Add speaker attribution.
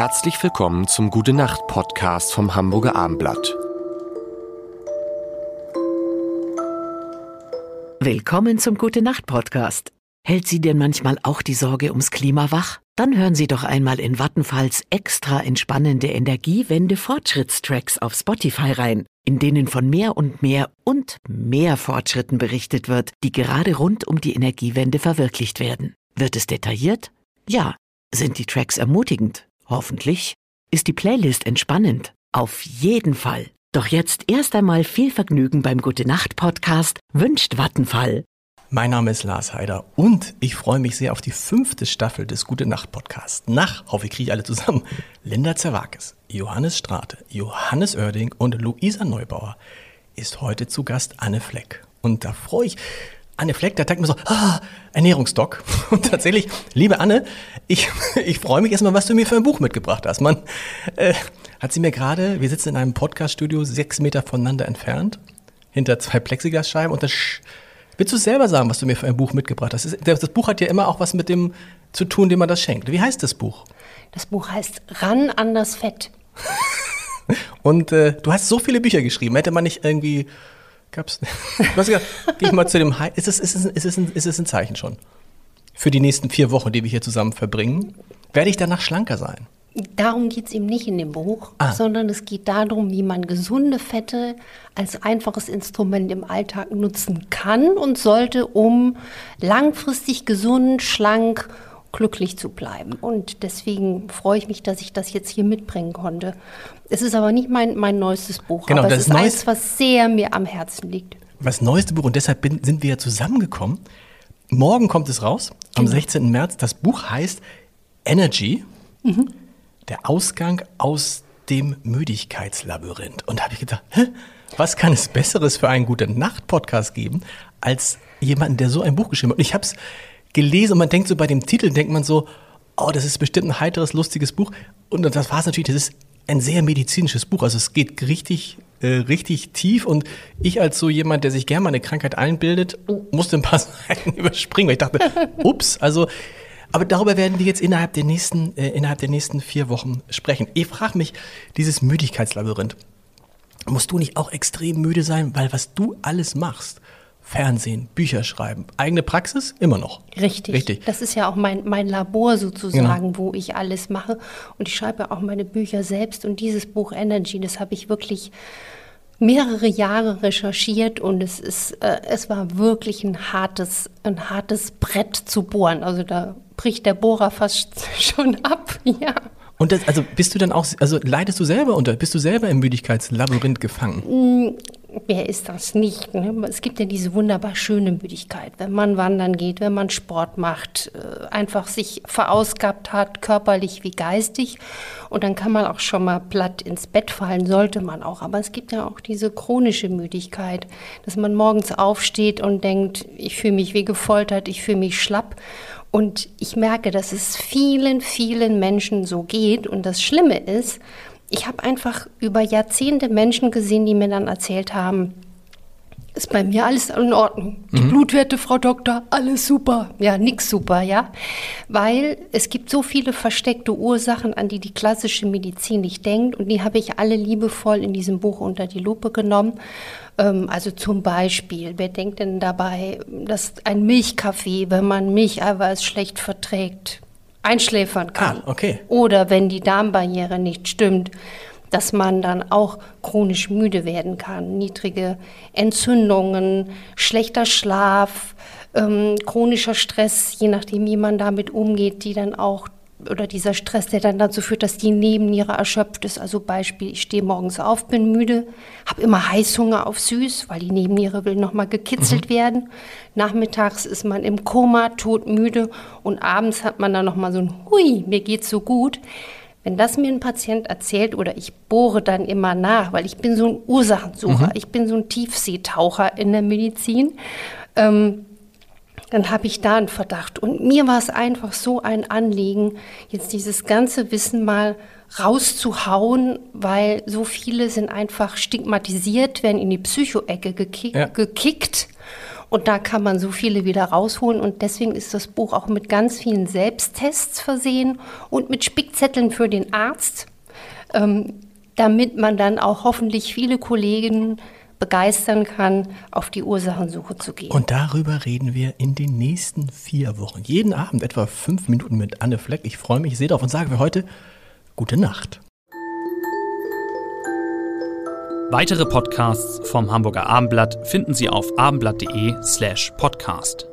Speaker 1: Herzlich willkommen zum Gute Nacht Podcast vom Hamburger Armblatt.
Speaker 2: Willkommen zum Gute Nacht Podcast. Hält Sie denn manchmal auch die Sorge ums Klima wach? Dann hören Sie doch einmal in Vattenfalls extra entspannende Energiewende Fortschrittstracks auf Spotify rein, in denen von mehr und mehr und mehr Fortschritten berichtet wird, die gerade rund um die Energiewende verwirklicht werden. Wird es detailliert? Ja. Sind die Tracks ermutigend? Hoffentlich. Ist die Playlist entspannend? Auf jeden Fall. Doch jetzt erst einmal viel Vergnügen beim Gute Nacht Podcast wünscht Vattenfall.
Speaker 3: Mein Name ist Lars Heider und ich freue mich sehr auf die fünfte Staffel des Gute Nacht Podcasts. Nach, hoffe ich, kriege alle zusammen. Linda Zerwakis, Johannes Strate, Johannes Oerding und Luisa Neubauer ist heute zu Gast Anne Fleck. Und da freue ich, Anne Fleck, da denkt man so, ah, Ernährungsdoc. Und tatsächlich, liebe Anne, ich, ich freue mich erstmal, was du mir für ein Buch mitgebracht hast. Man äh, hat sie mir gerade, wir sitzen in einem Podcaststudio sechs Meter voneinander entfernt, hinter zwei Plexiglasscheiben und das Willst du selber sagen, was du mir für ein Buch mitgebracht hast? Das Buch hat ja immer auch was mit dem zu tun, dem man das schenkt. Wie heißt das Buch?
Speaker 4: Das Buch heißt Ran an das Fett.
Speaker 3: Und äh, du hast so viele Bücher geschrieben. Hätte man nicht irgendwie. Gab's. Was gesagt, geh ich mal zu dem Ist es, ist, es, ist, es ein, ist es ein Zeichen schon? Für die nächsten vier Wochen, die wir hier zusammen verbringen. Werde ich danach schlanker sein?
Speaker 4: Darum geht es eben nicht in dem Buch, ah. sondern es geht darum, wie man gesunde Fette als einfaches Instrument im Alltag nutzen kann und sollte, um langfristig gesund, schlank, glücklich zu bleiben. Und deswegen freue ich mich, dass ich das jetzt hier mitbringen konnte. Es ist aber nicht mein, mein neuestes Buch,
Speaker 3: genau,
Speaker 4: aber
Speaker 3: das
Speaker 4: es ist eins, was sehr mir am Herzen liegt.
Speaker 3: Das neueste Buch und deshalb bin, sind wir ja zusammengekommen. Morgen kommt es raus, am genau. 16. März. Das Buch heißt Energy. Mhm der Ausgang aus dem Müdigkeitslabyrinth. Und da habe ich gedacht, hä, was kann es Besseres für einen guten Nacht-Podcast geben, als jemanden, der so ein Buch geschrieben hat? Und ich habe es gelesen und man denkt so bei dem Titel, denkt man so, oh, das ist bestimmt ein heiteres, lustiges Buch. Und das war es natürlich, das ist ein sehr medizinisches Buch. Also es geht richtig, äh, richtig tief. Und ich als so jemand, der sich gerne mal eine Krankheit einbildet, musste ein paar Seiten überspringen, weil ich dachte, ups, also aber darüber werden wir jetzt innerhalb der nächsten, äh, innerhalb der nächsten vier Wochen sprechen. Ich frage mich, dieses Müdigkeitslabyrinth, musst du nicht auch extrem müde sein, weil was du alles machst, Fernsehen, Bücher schreiben, eigene Praxis immer noch.
Speaker 4: Richtig. Richtig. Das ist ja auch mein, mein Labor sozusagen, genau. wo ich alles mache. Und ich schreibe ja auch meine Bücher selbst. Und dieses Buch Energy, das habe ich wirklich mehrere Jahre recherchiert und es ist, äh, es war wirklich ein hartes, ein hartes Brett zu bohren. Also da bricht der Bohrer fast schon ab, ja.
Speaker 3: Und das, also bist du dann auch, also leidest du selber unter, bist du selber im Müdigkeitslabyrinth gefangen?
Speaker 4: Wer ist das nicht? Ne? Es gibt ja diese wunderbar schöne Müdigkeit, wenn man wandern geht, wenn man Sport macht, äh, einfach sich verausgabt hat, körperlich wie geistig. Und dann kann man auch schon mal platt ins Bett fallen, sollte man auch. Aber es gibt ja auch diese chronische Müdigkeit, dass man morgens aufsteht und denkt, ich fühle mich wie gefoltert, ich fühle mich schlapp. Und ich merke, dass es vielen, vielen Menschen so geht. Und das Schlimme ist, ich habe einfach über Jahrzehnte Menschen gesehen, die mir dann erzählt haben, ist bei mir alles in Ordnung. Die mhm. Blutwerte, Frau Doktor, alles super. Ja, nix super, ja. Weil es gibt so viele versteckte Ursachen, an die die klassische Medizin nicht denkt. Und die habe ich alle liebevoll in diesem Buch unter die Lupe genommen. Ähm, also zum Beispiel, wer denkt denn dabei, dass ein Milchkaffee, wenn man Milcheiweiß schlecht verträgt, einschläfern kann?
Speaker 3: Ah, okay.
Speaker 4: Oder wenn die Darmbarriere nicht stimmt dass man dann auch chronisch müde werden kann. Niedrige Entzündungen, schlechter Schlaf, ähm, chronischer Stress, je nachdem, wie man damit umgeht, die dann auch oder dieser Stress, der dann dazu führt, dass die Nebenniere erschöpft ist. Also Beispiel, ich stehe morgens auf, bin müde, habe immer Heißhunger auf süß, weil die Nebenniere will nochmal gekitzelt mhm. werden. Nachmittags ist man im Koma, todmüde und abends hat man dann nochmal so ein Hui, mir geht's so gut. Wenn das mir ein Patient erzählt oder ich bohre dann immer nach, weil ich bin so ein Ursachensucher, mhm. ich bin so ein Tiefseetaucher in der Medizin, ähm, dann habe ich da einen Verdacht. Und mir war es einfach so ein Anliegen, jetzt dieses ganze Wissen mal rauszuhauen, weil so viele sind einfach stigmatisiert, werden in die Psycho-Ecke gekickt, ja. gekickt Und da kann man so viele wieder rausholen. Und deswegen ist das Buch auch mit ganz vielen Selbsttests versehen und mit Spickzetteln für den Arzt, ähm, damit man dann auch hoffentlich viele Kollegen begeistern kann, auf die Ursachensuche zu gehen.
Speaker 3: Und darüber reden wir in den nächsten vier Wochen. Jeden Abend etwa fünf Minuten mit Anne Fleck. Ich freue mich, ich sehe drauf und sage für heute gute Nacht.
Speaker 5: Weitere Podcasts vom Hamburger Abendblatt finden Sie auf abendblatt.de slash podcast.